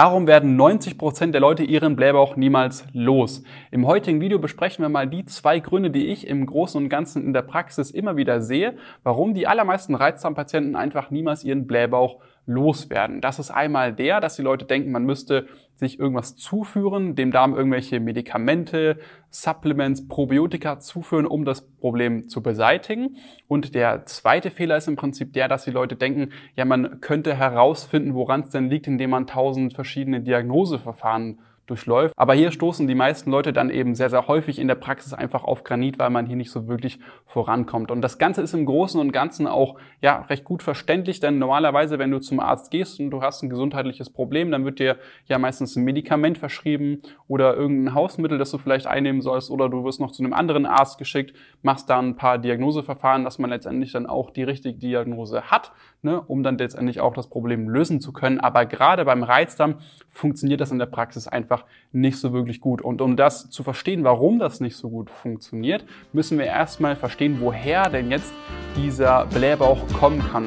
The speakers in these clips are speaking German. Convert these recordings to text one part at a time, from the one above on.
Darum werden 90 Prozent der Leute ihren Blähbauch niemals los. Im heutigen Video besprechen wir mal die zwei Gründe, die ich im Großen und Ganzen in der Praxis immer wieder sehe, warum die allermeisten Reizdarmpatienten einfach niemals ihren Blähbauch loswerden. Das ist einmal der, dass die Leute denken, man müsste sich irgendwas zuführen, dem Darm irgendwelche Medikamente, Supplements, Probiotika zuführen, um das Problem zu beseitigen. Und der zweite Fehler ist im Prinzip der, dass die Leute denken, ja, man könnte herausfinden, woran es denn liegt, indem man tausend verschiedene Diagnoseverfahren durchläuft. Aber hier stoßen die meisten Leute dann eben sehr, sehr häufig in der Praxis einfach auf Granit, weil man hier nicht so wirklich vorankommt. Und das Ganze ist im Großen und Ganzen auch ja recht gut verständlich, denn normalerweise, wenn du zum Arzt gehst und du hast ein gesundheitliches Problem, dann wird dir ja meistens ein Medikament verschrieben oder irgendein Hausmittel, das du vielleicht einnehmen sollst oder du wirst noch zu einem anderen Arzt geschickt, machst da ein paar Diagnoseverfahren, dass man letztendlich dann auch die richtige Diagnose hat, ne, um dann letztendlich auch das Problem lösen zu können. Aber gerade beim Reizdarm funktioniert das in der Praxis einfach nicht so wirklich gut. Und um das zu verstehen, warum das nicht so gut funktioniert, müssen wir erstmal verstehen, woher denn jetzt dieser Blähbauch kommen kann.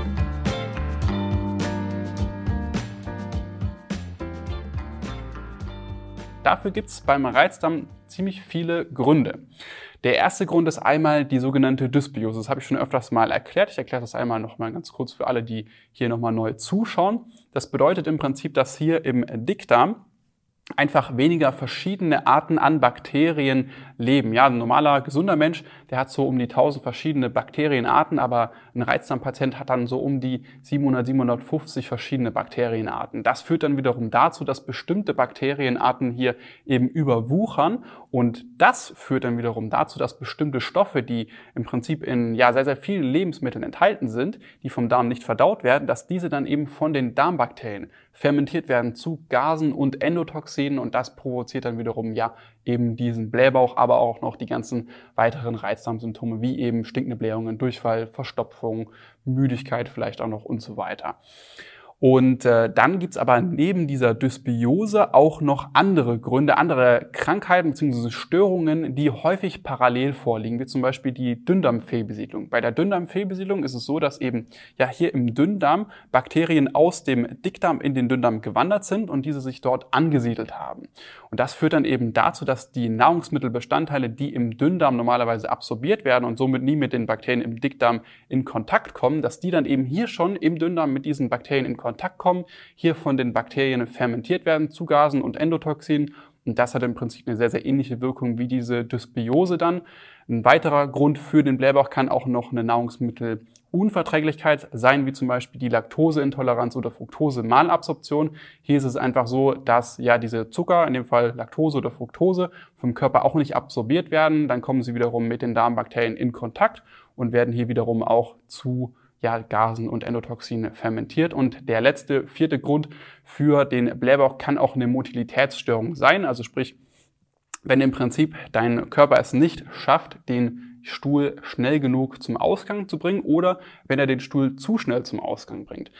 Dafür gibt es beim Reizdarm ziemlich viele Gründe. Der erste Grund ist einmal die sogenannte Dysbiose. Das habe ich schon öfters mal erklärt. Ich erkläre das einmal nochmal ganz kurz für alle, die hier nochmal neu zuschauen. Das bedeutet im Prinzip, dass hier im Dickdarm einfach weniger verschiedene Arten an Bakterien leben. Ja, ein normaler, gesunder Mensch, der hat so um die 1000 verschiedene Bakterienarten, aber ein Reizdarmpatient hat dann so um die 700, 750 verschiedene Bakterienarten. Das führt dann wiederum dazu, dass bestimmte Bakterienarten hier eben überwuchern und das führt dann wiederum dazu, dass bestimmte Stoffe, die im Prinzip in ja, sehr, sehr vielen Lebensmitteln enthalten sind, die vom Darm nicht verdaut werden, dass diese dann eben von den Darmbakterien fermentiert werden zu Gasen und Endotoxinen und das provoziert dann wiederum ja eben diesen Blähbauch, aber auch noch die ganzen weiteren Reizdarmsymptome wie eben stinkende Blähungen, Durchfall, Verstopfung, Müdigkeit vielleicht auch noch und so weiter. Und äh, dann gibt's aber neben dieser Dysbiose auch noch andere Gründe, andere Krankheiten bzw. Störungen, die häufig parallel vorliegen, wie zum Beispiel die Dünndarmfehlbesiedlung. Bei der Dünndarmfehlbesiedlung ist es so, dass eben ja hier im Dünndarm Bakterien aus dem Dickdarm in den Dünndarm gewandert sind und diese sich dort angesiedelt haben. Und das führt dann eben dazu, dass die Nahrungsmittelbestandteile, die im Dünndarm normalerweise absorbiert werden und somit nie mit den Bakterien im Dickdarm in Kontakt kommen, dass die dann eben hier schon im Dünndarm mit diesen Bakterien in Kontakt Kontakt kommen, hier von den Bakterien fermentiert werden zu Gasen und Endotoxinen. Und das hat im Prinzip eine sehr, sehr ähnliche Wirkung wie diese Dysbiose dann. Ein weiterer Grund für den Blähbauch kann auch noch eine Nahrungsmittelunverträglichkeit sein, wie zum Beispiel die Laktoseintoleranz oder Fructose-Malabsorption. Hier ist es einfach so, dass ja diese Zucker, in dem Fall Laktose oder Fructose, vom Körper auch nicht absorbiert werden. Dann kommen sie wiederum mit den Darmbakterien in Kontakt und werden hier wiederum auch zu ja, Gasen und Endotoxine fermentiert. Und der letzte, vierte Grund für den Blähbauch kann auch eine Motilitätsstörung sein. Also sprich, wenn im Prinzip dein Körper es nicht schafft, den Stuhl schnell genug zum Ausgang zu bringen oder wenn er den Stuhl zu schnell zum Ausgang bringt.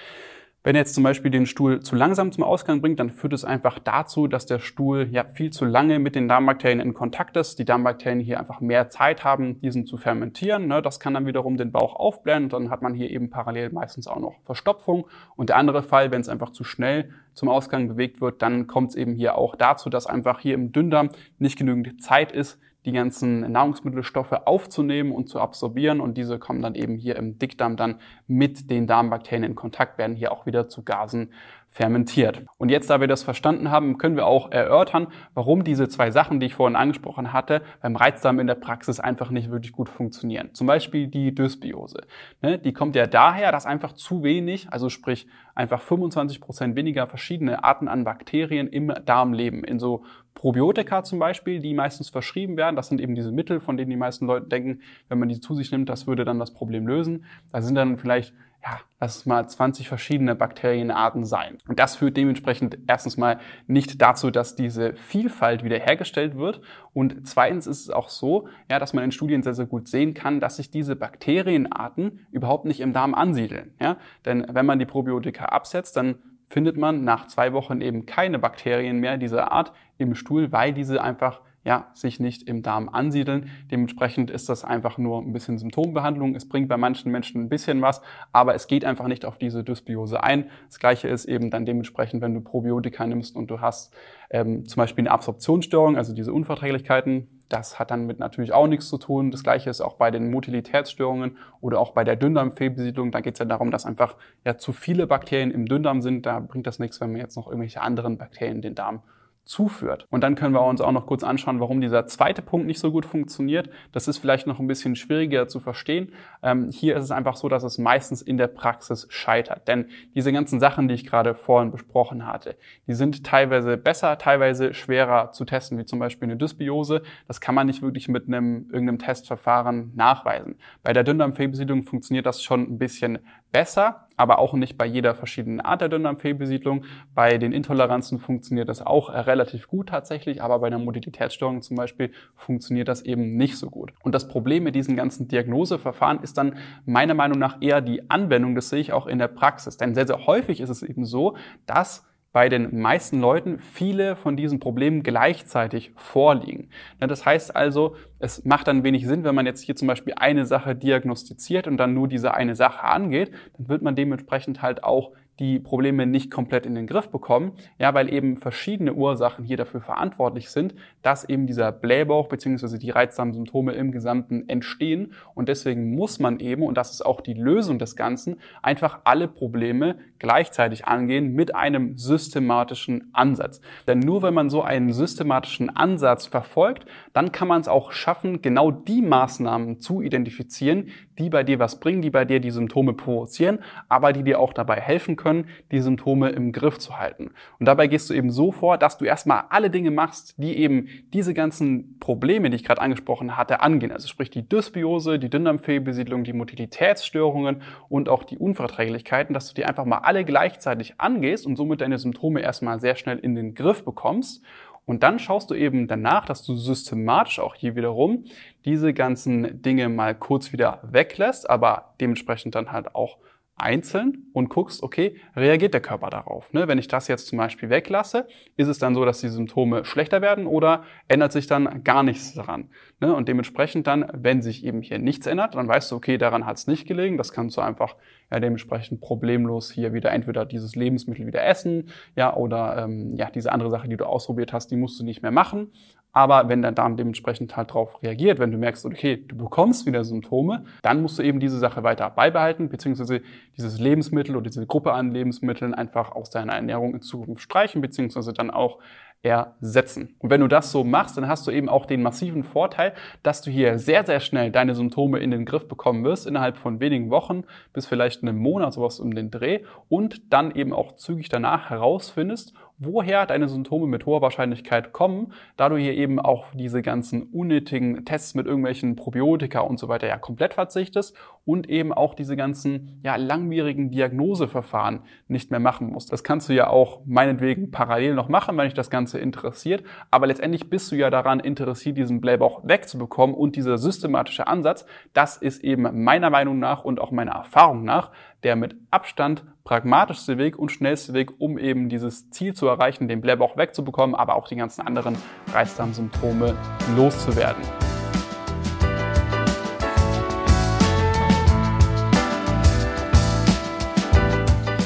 Wenn er jetzt zum Beispiel den Stuhl zu langsam zum Ausgang bringt, dann führt es einfach dazu, dass der Stuhl ja viel zu lange mit den Darmbakterien in Kontakt ist. Die Darmbakterien hier einfach mehr Zeit haben, diesen zu fermentieren. Ne? Das kann dann wiederum den Bauch aufblähen dann hat man hier eben parallel meistens auch noch Verstopfung. Und der andere Fall, wenn es einfach zu schnell zum Ausgang bewegt wird, dann kommt es eben hier auch dazu, dass einfach hier im Dünndarm nicht genügend Zeit ist, die ganzen Nahrungsmittelstoffe aufzunehmen und zu absorbieren. Und diese kommen dann eben hier im Dickdarm dann mit den Darmbakterien in Kontakt, werden hier auch wieder zu Gasen fermentiert. Und jetzt, da wir das verstanden haben, können wir auch erörtern, warum diese zwei Sachen, die ich vorhin angesprochen hatte, beim Reizdarm in der Praxis einfach nicht wirklich gut funktionieren. Zum Beispiel die Dysbiose. Ne, die kommt ja daher, dass einfach zu wenig, also sprich einfach 25 Prozent weniger verschiedene Arten an Bakterien im Darm leben. In so Probiotika zum Beispiel, die meistens verschrieben werden. Das sind eben diese Mittel, von denen die meisten Leute denken, wenn man die zu sich nimmt, das würde dann das Problem lösen. Da sind dann vielleicht ja, lass es mal 20 verschiedene Bakterienarten sein. Und das führt dementsprechend erstens mal nicht dazu, dass diese Vielfalt wiederhergestellt wird. Und zweitens ist es auch so, ja, dass man in Studien sehr, sehr gut sehen kann, dass sich diese Bakterienarten überhaupt nicht im Darm ansiedeln. Ja? Denn wenn man die Probiotika absetzt, dann findet man nach zwei Wochen eben keine Bakterien mehr dieser Art im Stuhl, weil diese einfach ja, sich nicht im Darm ansiedeln. Dementsprechend ist das einfach nur ein bisschen Symptombehandlung. Es bringt bei manchen Menschen ein bisschen was, aber es geht einfach nicht auf diese Dysbiose ein. Das gleiche ist eben dann dementsprechend, wenn du Probiotika nimmst und du hast ähm, zum Beispiel eine Absorptionsstörung, also diese Unverträglichkeiten, das hat dann mit natürlich auch nichts zu tun. Das gleiche ist auch bei den Motilitätsstörungen oder auch bei der Dünndarmfehlbesiedlung. Da geht es ja darum, dass einfach ja zu viele Bakterien im Dünndarm sind. Da bringt das nichts, wenn man jetzt noch irgendwelche anderen Bakterien in den Darm zuführt. Und dann können wir uns auch noch kurz anschauen, warum dieser zweite Punkt nicht so gut funktioniert. Das ist vielleicht noch ein bisschen schwieriger zu verstehen. Ähm, hier ist es einfach so, dass es meistens in der Praxis scheitert. Denn diese ganzen Sachen, die ich gerade vorhin besprochen hatte, die sind teilweise besser, teilweise schwerer zu testen, wie zum Beispiel eine Dysbiose. Das kann man nicht wirklich mit einem irgendeinem Testverfahren nachweisen. Bei der Dünndarmfehlbesiedlung funktioniert das schon ein bisschen besser, aber auch nicht bei jeder verschiedenen Art der Dünndarmfehlbesiedlung. Bei den Intoleranzen funktioniert das auch relativ gut tatsächlich, aber bei einer Mobilitätsstörung zum Beispiel funktioniert das eben nicht so gut. Und das Problem mit diesen ganzen Diagnoseverfahren ist dann meiner Meinung nach eher die Anwendung. Das sehe ich auch in der Praxis. Denn sehr, sehr häufig ist es eben so, dass bei den meisten Leuten viele von diesen Problemen gleichzeitig vorliegen. Das heißt also, es macht dann wenig Sinn, wenn man jetzt hier zum Beispiel eine Sache diagnostiziert und dann nur diese eine Sache angeht, dann wird man dementsprechend halt auch die Probleme nicht komplett in den Griff bekommen, ja, weil eben verschiedene Ursachen hier dafür verantwortlich sind, dass eben dieser Blähbauch bzw. die Reizdarmsymptome im Gesamten entstehen und deswegen muss man eben, und das ist auch die Lösung des Ganzen, einfach alle Probleme gleichzeitig angehen mit einem systematischen Ansatz. Denn nur wenn man so einen systematischen Ansatz verfolgt, dann kann man es auch schaffen, genau die Maßnahmen zu identifizieren, die bei dir was bringen, die bei dir die Symptome provozieren, aber die dir auch dabei helfen können, können, die Symptome im Griff zu halten. Und dabei gehst du eben so vor, dass du erstmal alle Dinge machst, die eben diese ganzen Probleme, die ich gerade angesprochen hatte, angehen. Also sprich die Dysbiose, die Dünndarmfehlbesiedlung, die Motilitätsstörungen und auch die Unverträglichkeiten, dass du die einfach mal alle gleichzeitig angehst und somit deine Symptome erstmal sehr schnell in den Griff bekommst. Und dann schaust du eben danach, dass du systematisch auch hier wiederum diese ganzen Dinge mal kurz wieder weglässt, aber dementsprechend dann halt auch einzeln und guckst, okay, reagiert der Körper darauf? Ne? Wenn ich das jetzt zum Beispiel weglasse, ist es dann so, dass die Symptome schlechter werden oder ändert sich dann gar nichts daran? Ne? Und dementsprechend dann, wenn sich eben hier nichts ändert, dann weißt du, okay, daran hat es nicht gelegen. Das kannst du einfach ja, dementsprechend problemlos hier wieder entweder dieses Lebensmittel wieder essen, ja, oder ähm, ja, diese andere Sache, die du ausprobiert hast, die musst du nicht mehr machen. Aber wenn der Darm dementsprechend halt darauf reagiert, wenn du merkst, okay, du bekommst wieder Symptome, dann musst du eben diese Sache weiter beibehalten, beziehungsweise dieses Lebensmittel oder diese Gruppe an Lebensmitteln einfach aus deiner Ernährung in Zukunft streichen, beziehungsweise dann auch ersetzen. Und wenn du das so machst, dann hast du eben auch den massiven Vorteil, dass du hier sehr, sehr schnell deine Symptome in den Griff bekommen wirst, innerhalb von wenigen Wochen bis vielleicht einem Monat, sowas um den Dreh, und dann eben auch zügig danach herausfindest, woher deine Symptome mit hoher Wahrscheinlichkeit kommen, da du hier eben auch diese ganzen unnötigen Tests mit irgendwelchen Probiotika und so weiter ja komplett verzichtest und eben auch diese ganzen ja langwierigen Diagnoseverfahren nicht mehr machen musst. Das kannst du ja auch meinetwegen parallel noch machen, wenn dich das Ganze interessiert, aber letztendlich bist du ja daran interessiert, diesen Blähbauch wegzubekommen und dieser systematische Ansatz, das ist eben meiner Meinung nach und auch meiner Erfahrung nach der mit Abstand pragmatischste Weg und schnellste Weg, um eben dieses Ziel zu erreichen, den Blähbauch wegzubekommen, aber auch die ganzen anderen Reizdarmsymptome loszuwerden.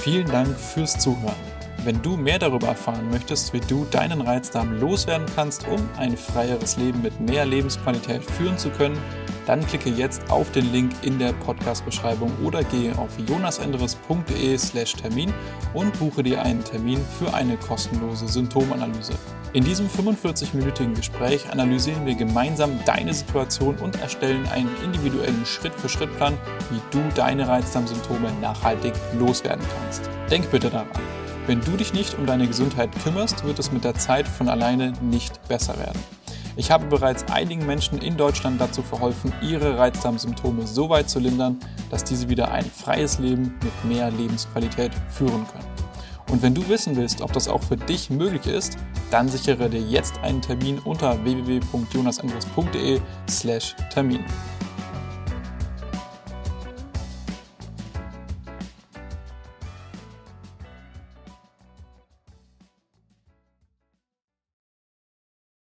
Vielen Dank fürs Zuhören. Wenn du mehr darüber erfahren möchtest, wie du deinen Reizdarm loswerden kannst, um ein freieres Leben mit mehr Lebensqualität führen zu können, dann klicke jetzt auf den Link in der Podcast-Beschreibung oder gehe auf jonasendres.de/slash Termin und buche dir einen Termin für eine kostenlose Symptomanalyse. In diesem 45-minütigen Gespräch analysieren wir gemeinsam deine Situation und erstellen einen individuellen Schritt-für-Schritt-Plan, wie du deine Reizdarmsymptome nachhaltig loswerden kannst. Denk bitte daran. Wenn du dich nicht um deine Gesundheit kümmerst, wird es mit der Zeit von alleine nicht besser werden. Ich habe bereits einigen Menschen in Deutschland dazu verholfen, ihre Reizdarmsymptome so weit zu lindern, dass diese wieder ein freies Leben mit mehr Lebensqualität führen können. Und wenn du wissen willst, ob das auch für dich möglich ist, dann sichere dir jetzt einen Termin unter www.jonasandres.de/termin.